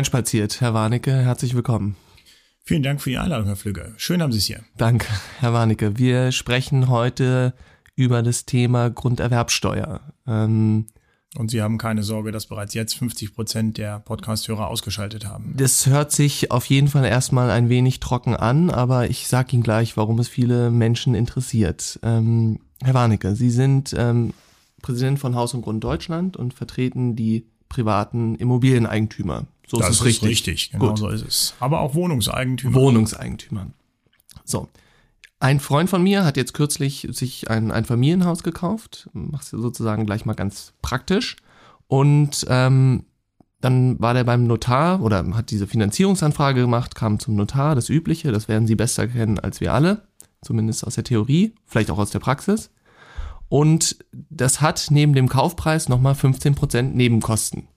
hereinspaziert. Herr Warnecke, herzlich willkommen. Vielen Dank für die Einladung, Herr Flügge. Schön haben Sie es hier. Danke, Herr Warnecke. Wir sprechen heute über das Thema Grunderwerbsteuer. Ähm, und Sie haben keine Sorge, dass bereits jetzt 50 Prozent der Podcast-Hörer ausgeschaltet haben. Das hört sich auf jeden Fall erstmal ein wenig trocken an, aber ich sage Ihnen gleich, warum es viele Menschen interessiert. Ähm, Herr Warnecke, Sie sind ähm, Präsident von Haus und Grund Deutschland und vertreten die privaten Immobilieneigentümer. So das ist es richtig. richtig. Genau Gut. so ist es. Aber auch Wohnungseigentümer. Wohnungseigentümer. So. Ein Freund von mir hat jetzt kürzlich sich ein, ein Familienhaus gekauft, macht sozusagen gleich mal ganz praktisch. Und ähm, dann war der beim Notar oder hat diese Finanzierungsanfrage gemacht, kam zum Notar, das Übliche, das werden Sie besser kennen als wir alle, zumindest aus der Theorie, vielleicht auch aus der Praxis. Und das hat neben dem Kaufpreis nochmal 15% Nebenkosten,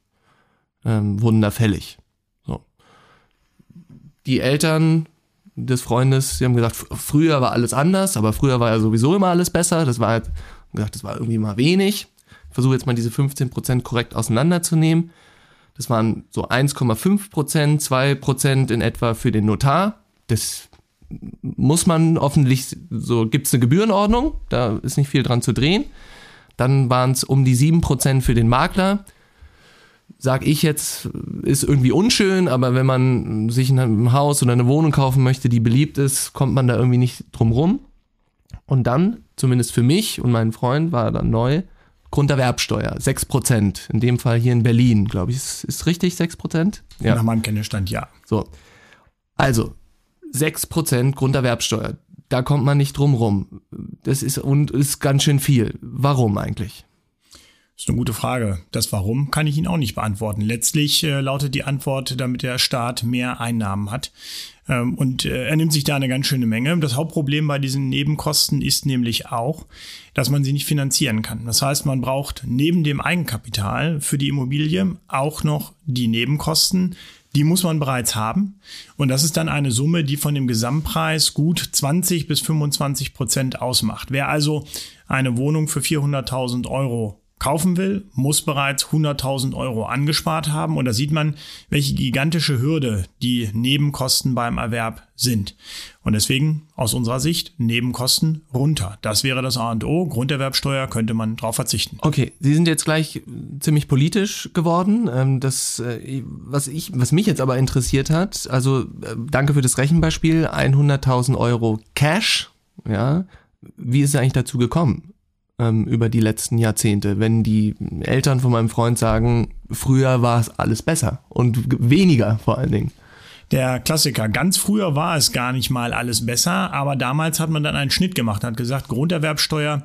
ähm, wurden da fällig. So. Die Eltern des Freundes, die haben gesagt, früher war alles anders, aber früher war ja sowieso immer alles besser. Das war halt, gesagt, das war irgendwie mal wenig. Ich versuche jetzt mal diese 15% korrekt auseinanderzunehmen. Das waren so 1,5 Prozent, 2 Prozent in etwa für den Notar. Das muss man offentlich, so gibt es eine Gebührenordnung, da ist nicht viel dran zu drehen. Dann waren es um die 7 Prozent für den Makler sag ich jetzt, ist irgendwie unschön, aber wenn man sich ein Haus oder eine Wohnung kaufen möchte, die beliebt ist, kommt man da irgendwie nicht drum rum. Und dann, zumindest für mich und meinen Freund, war dann neu, Grunderwerbsteuer, 6%. In dem Fall hier in Berlin, glaube ich. Ist, ist richtig 6%? Ja. Nach meinem Kenntnisstand, ja. So. Also, 6% Grunderwerbsteuer. Da kommt man nicht drum rum. Das ist, und ist ganz schön viel. Warum eigentlich? Das ist eine gute Frage. Das Warum kann ich Ihnen auch nicht beantworten. Letztlich äh, lautet die Antwort, damit der Staat mehr Einnahmen hat. Ähm, und äh, er nimmt sich da eine ganz schöne Menge. Das Hauptproblem bei diesen Nebenkosten ist nämlich auch, dass man sie nicht finanzieren kann. Das heißt, man braucht neben dem Eigenkapital für die Immobilie auch noch die Nebenkosten. Die muss man bereits haben. Und das ist dann eine Summe, die von dem Gesamtpreis gut 20 bis 25 Prozent ausmacht. Wer also eine Wohnung für 400.000 Euro kaufen will, muss bereits 100.000 Euro angespart haben. Und da sieht man, welche gigantische Hürde die Nebenkosten beim Erwerb sind. Und deswegen aus unserer Sicht Nebenkosten runter. Das wäre das A und O. Grunderwerbsteuer könnte man darauf verzichten. Okay, Sie sind jetzt gleich ziemlich politisch geworden. Ähm, das, äh, was ich, was mich jetzt aber interessiert hat, also äh, danke für das Rechenbeispiel, 100.000 Euro Cash, ja. Wie ist es eigentlich dazu gekommen? Ähm, über die letzten Jahrzehnte, wenn die Eltern von meinem Freund sagen, früher war es alles besser und weniger vor allen Dingen. Der Klassiker. Ganz früher war es gar nicht mal alles besser, aber damals hat man dann einen Schnitt gemacht, hat gesagt, Grunderwerbsteuer,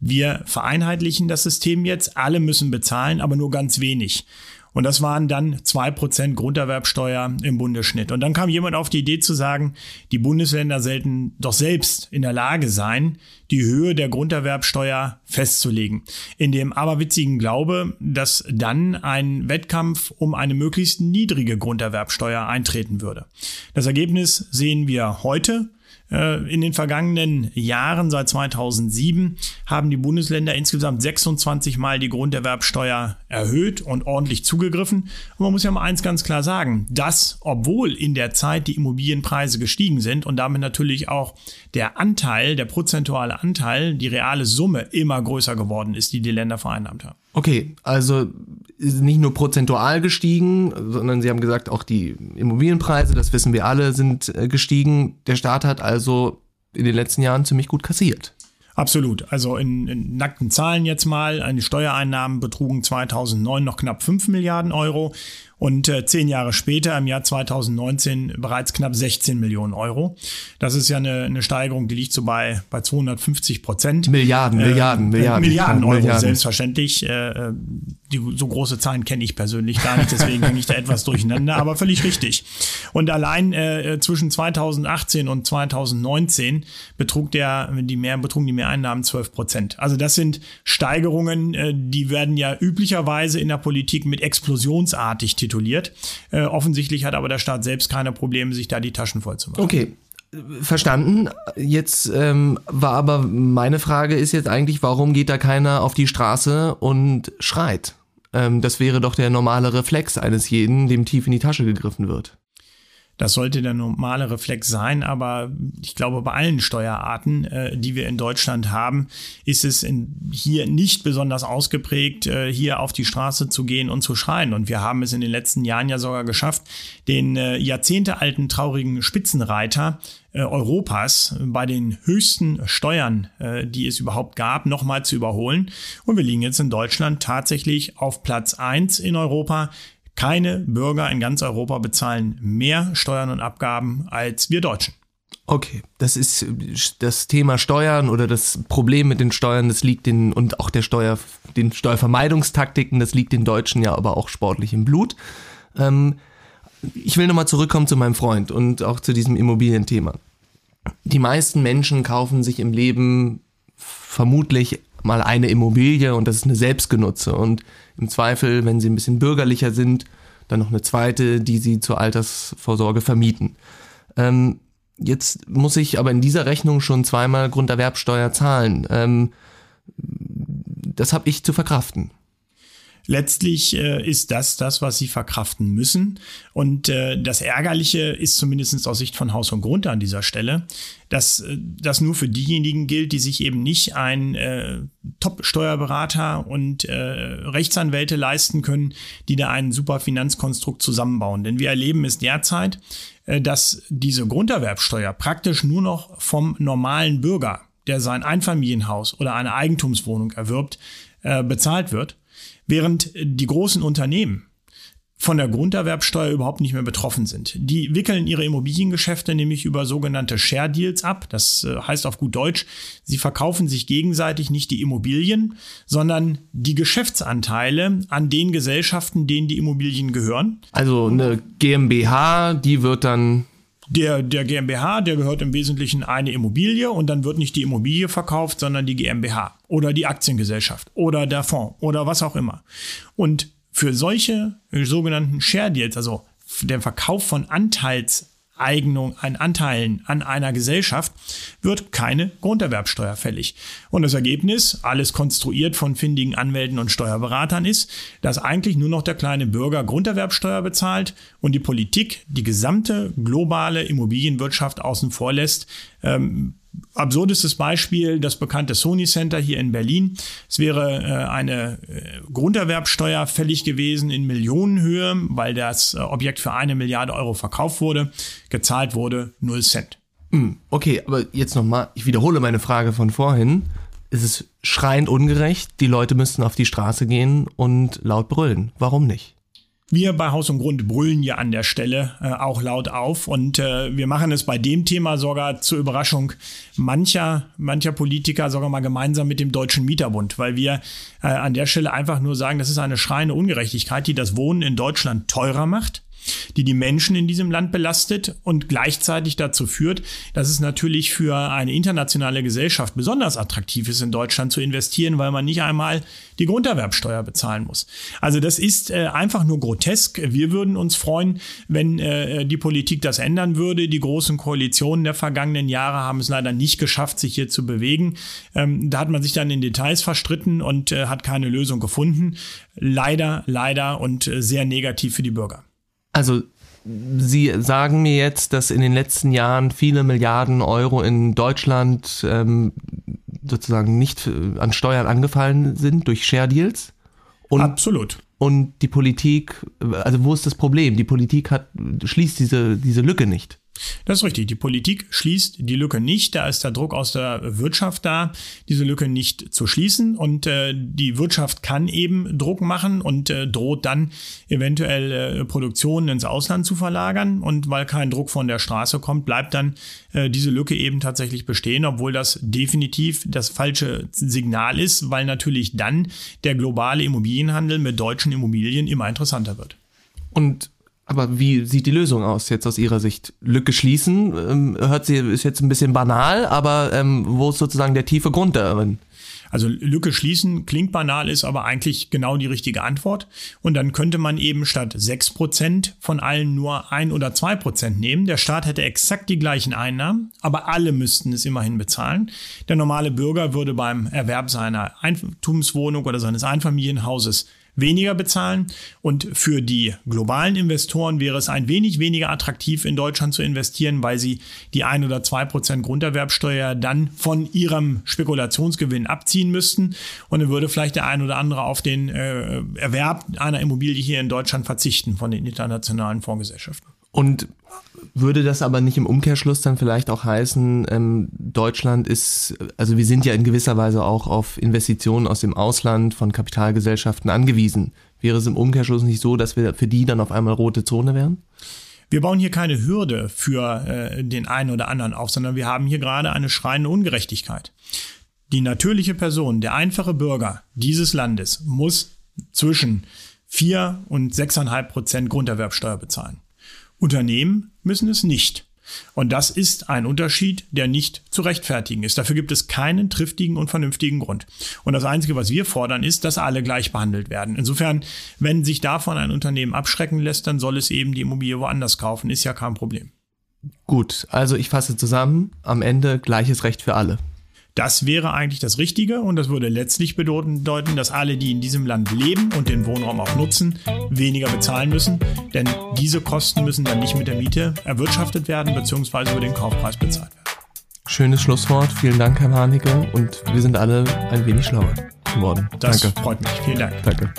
wir vereinheitlichen das System jetzt, alle müssen bezahlen, aber nur ganz wenig. Und das waren dann zwei Prozent Grunderwerbsteuer im Bundesschnitt. Und dann kam jemand auf die Idee zu sagen, die Bundesländer sollten doch selbst in der Lage sein, die Höhe der Grunderwerbsteuer festzulegen. In dem aberwitzigen Glaube, dass dann ein Wettkampf um eine möglichst niedrige Grunderwerbsteuer eintreten würde. Das Ergebnis sehen wir heute. Äh, in den vergangenen Jahren, seit 2007, haben die Bundesländer insgesamt 26 Mal die Grunderwerbsteuer erhöht und ordentlich zugegriffen. Und man muss ja mal eins ganz klar sagen, dass, obwohl in der Zeit die Immobilienpreise gestiegen sind und damit natürlich auch der Anteil, der prozentuale Anteil, die reale Summe immer größer geworden ist, die die Länder vereinnahmt haben. Okay, also ist nicht nur prozentual gestiegen, sondern Sie haben gesagt, auch die Immobilienpreise, das wissen wir alle, sind äh, gestiegen. Der Staat hat also in den letzten Jahren ziemlich gut kassiert. Absolut. Also in, in nackten Zahlen jetzt mal, die Steuereinnahmen betrugen 2009 noch knapp 5 Milliarden Euro und äh, zehn Jahre später, im Jahr 2019, bereits knapp 16 Millionen Euro. Das ist ja eine, eine Steigerung, die liegt so bei, bei 250 Prozent. Milliarden, äh, Milliarden, Milliarden. Milliarden Euro, Milliarden. selbstverständlich. Äh, äh, die, so große Zahlen kenne ich persönlich gar nicht, deswegen hänge ich da etwas durcheinander, aber völlig richtig. Und allein äh, zwischen 2018 und 2019 betrug der, die mehr, betrugen die Mehreinnahmen 12 Prozent. Also das sind Steigerungen, äh, die werden ja üblicherweise in der Politik mit explosionsartig tituliert. Äh, offensichtlich hat aber der Staat selbst keine Probleme, sich da die Taschen voll zu machen. Okay, verstanden. Jetzt ähm, war aber meine Frage ist jetzt eigentlich, warum geht da keiner auf die Straße und schreit? Ähm, das wäre doch der normale Reflex eines jeden, dem tief in die Tasche gegriffen wird. Das sollte der normale Reflex sein, aber ich glaube, bei allen Steuerarten, äh, die wir in Deutschland haben, ist es in, hier nicht besonders ausgeprägt, äh, hier auf die Straße zu gehen und zu schreien. Und wir haben es in den letzten Jahren ja sogar geschafft, den äh, jahrzehntealten traurigen Spitzenreiter äh, Europas bei den höchsten Steuern, äh, die es überhaupt gab, nochmal zu überholen. Und wir liegen jetzt in Deutschland tatsächlich auf Platz eins in Europa keine Bürger in ganz Europa bezahlen mehr Steuern und Abgaben als wir Deutschen. Okay, das ist das Thema Steuern oder das Problem mit den Steuern, das liegt den und auch der Steuer, den Steuervermeidungstaktiken, das liegt den Deutschen ja aber auch sportlich im Blut. Ähm, ich will nochmal zurückkommen zu meinem Freund und auch zu diesem Immobilienthema. Die meisten Menschen kaufen sich im Leben vermutlich mal eine Immobilie und das ist eine Selbstgenutze. Und im Zweifel, wenn sie ein bisschen bürgerlicher sind, dann noch eine zweite, die sie zur Altersvorsorge vermieten. Ähm, jetzt muss ich aber in dieser Rechnung schon zweimal Grunderwerbsteuer zahlen. Ähm, das habe ich zu verkraften letztlich äh, ist das das, was sie verkraften müssen. Und äh, das Ärgerliche ist zumindest aus Sicht von Haus und Grund an dieser Stelle, dass äh, das nur für diejenigen gilt, die sich eben nicht ein äh, Top-Steuerberater und äh, Rechtsanwälte leisten können, die da ein super Finanzkonstrukt zusammenbauen. Denn wir erleben es derzeit, äh, dass diese Grunderwerbsteuer praktisch nur noch vom normalen Bürger, der sein Einfamilienhaus oder eine Eigentumswohnung erwirbt, äh, bezahlt wird während die großen Unternehmen von der Grunderwerbsteuer überhaupt nicht mehr betroffen sind. Die wickeln ihre Immobiliengeschäfte nämlich über sogenannte Share Deals ab. Das äh, heißt auf gut Deutsch, sie verkaufen sich gegenseitig nicht die Immobilien, sondern die Geschäftsanteile an den Gesellschaften, denen die Immobilien gehören. Also eine GmbH, die wird dann der, der GmbH, der gehört im Wesentlichen eine Immobilie und dann wird nicht die Immobilie verkauft, sondern die GmbH oder die Aktiengesellschaft oder der Fonds oder was auch immer. Und für solche sogenannten Share Deals, also der Verkauf von Anteils Eignung an Anteilen an einer Gesellschaft wird keine Grunderwerbsteuer fällig. Und das Ergebnis, alles konstruiert von findigen Anwälten und Steuerberatern ist, dass eigentlich nur noch der kleine Bürger Grunderwerbsteuer bezahlt und die Politik die gesamte globale Immobilienwirtschaft außen vor lässt, ähm, absurdestes Beispiel, das bekannte Sony Center hier in Berlin. Es wäre äh, eine äh, Grunderwerbsteuer fällig gewesen in Millionenhöhe, weil das äh, Objekt für eine Milliarde Euro verkauft wurde. Gezahlt wurde 0 Cent. Hm, okay, aber jetzt nochmal, ich wiederhole meine Frage von vorhin. Es ist schreiend ungerecht, die Leute müssten auf die Straße gehen und laut brüllen. Warum nicht? Wir bei Haus und Grund brüllen ja an der Stelle äh, auch laut auf. Und äh, wir machen es bei dem Thema sogar zur Überraschung mancher, mancher Politiker sogar mal gemeinsam mit dem Deutschen Mieterbund, weil wir äh, an der Stelle einfach nur sagen, das ist eine schreiende Ungerechtigkeit, die das Wohnen in Deutschland teurer macht die die Menschen in diesem Land belastet und gleichzeitig dazu führt, dass es natürlich für eine internationale Gesellschaft besonders attraktiv ist, in Deutschland zu investieren, weil man nicht einmal die Grunderwerbsteuer bezahlen muss. Also das ist äh, einfach nur grotesk. Wir würden uns freuen, wenn äh, die Politik das ändern würde. Die großen Koalitionen der vergangenen Jahre haben es leider nicht geschafft, sich hier zu bewegen. Ähm, da hat man sich dann in Details verstritten und äh, hat keine Lösung gefunden. Leider, leider und äh, sehr negativ für die Bürger. Also Sie sagen mir jetzt, dass in den letzten Jahren viele Milliarden Euro in Deutschland ähm, sozusagen nicht äh, an Steuern angefallen sind durch Share Deals. Und, Absolut. Und die Politik, also wo ist das Problem? Die Politik hat, schließt diese, diese Lücke nicht. Das ist richtig. Die Politik schließt die Lücke nicht. Da ist der Druck aus der Wirtschaft da, diese Lücke nicht zu schließen. Und äh, die Wirtschaft kann eben Druck machen und äh, droht dann eventuell äh, Produktionen ins Ausland zu verlagern. Und weil kein Druck von der Straße kommt, bleibt dann äh, diese Lücke eben tatsächlich bestehen, obwohl das definitiv das falsche Signal ist, weil natürlich dann der globale Immobilienhandel mit deutschen Immobilien immer interessanter wird. Und aber wie sieht die Lösung aus jetzt aus Ihrer Sicht? Lücke schließen, ähm, hört sie, ist jetzt ein bisschen banal, aber ähm, wo ist sozusagen der tiefe Grund darin? Also Lücke schließen klingt banal, ist aber eigentlich genau die richtige Antwort. Und dann könnte man eben statt sechs Prozent von allen nur ein oder zwei Prozent nehmen. Der Staat hätte exakt die gleichen Einnahmen, aber alle müssten es immerhin bezahlen. Der normale Bürger würde beim Erwerb seiner Eigentumswohnung oder seines Einfamilienhauses weniger bezahlen. Und für die globalen Investoren wäre es ein wenig weniger attraktiv, in Deutschland zu investieren, weil sie die ein oder zwei Prozent Grunderwerbsteuer dann von ihrem Spekulationsgewinn abziehen müssten. Und dann würde vielleicht der ein oder andere auf den äh, Erwerb einer Immobilie hier in Deutschland verzichten von den internationalen Fondsgesellschaften. Und würde das aber nicht im Umkehrschluss dann vielleicht auch heißen, ähm, Deutschland ist, also wir sind ja in gewisser Weise auch auf Investitionen aus dem Ausland von Kapitalgesellschaften angewiesen. Wäre es im Umkehrschluss nicht so, dass wir für die dann auf einmal rote Zone wären? Wir bauen hier keine Hürde für äh, den einen oder anderen auf, sondern wir haben hier gerade eine schreiende Ungerechtigkeit. Die natürliche Person, der einfache Bürger dieses Landes muss zwischen vier und sechseinhalb Prozent Grunderwerbsteuer bezahlen. Unternehmen müssen es nicht. Und das ist ein Unterschied, der nicht zu rechtfertigen ist. Dafür gibt es keinen triftigen und vernünftigen Grund. Und das Einzige, was wir fordern, ist, dass alle gleich behandelt werden. Insofern, wenn sich davon ein Unternehmen abschrecken lässt, dann soll es eben die Immobilie woanders kaufen. Ist ja kein Problem. Gut, also ich fasse zusammen, am Ende gleiches Recht für alle. Das wäre eigentlich das Richtige und das würde letztlich bedeuten, dass alle, die in diesem Land leben und den Wohnraum auch nutzen, weniger bezahlen müssen. Denn diese Kosten müssen dann nicht mit der Miete erwirtschaftet werden bzw. über den Kaufpreis bezahlt werden. Schönes Schlusswort. Vielen Dank, Herr Warnecke. Und wir sind alle ein wenig schlauer geworden. Das Danke. freut mich. Vielen Dank. Danke.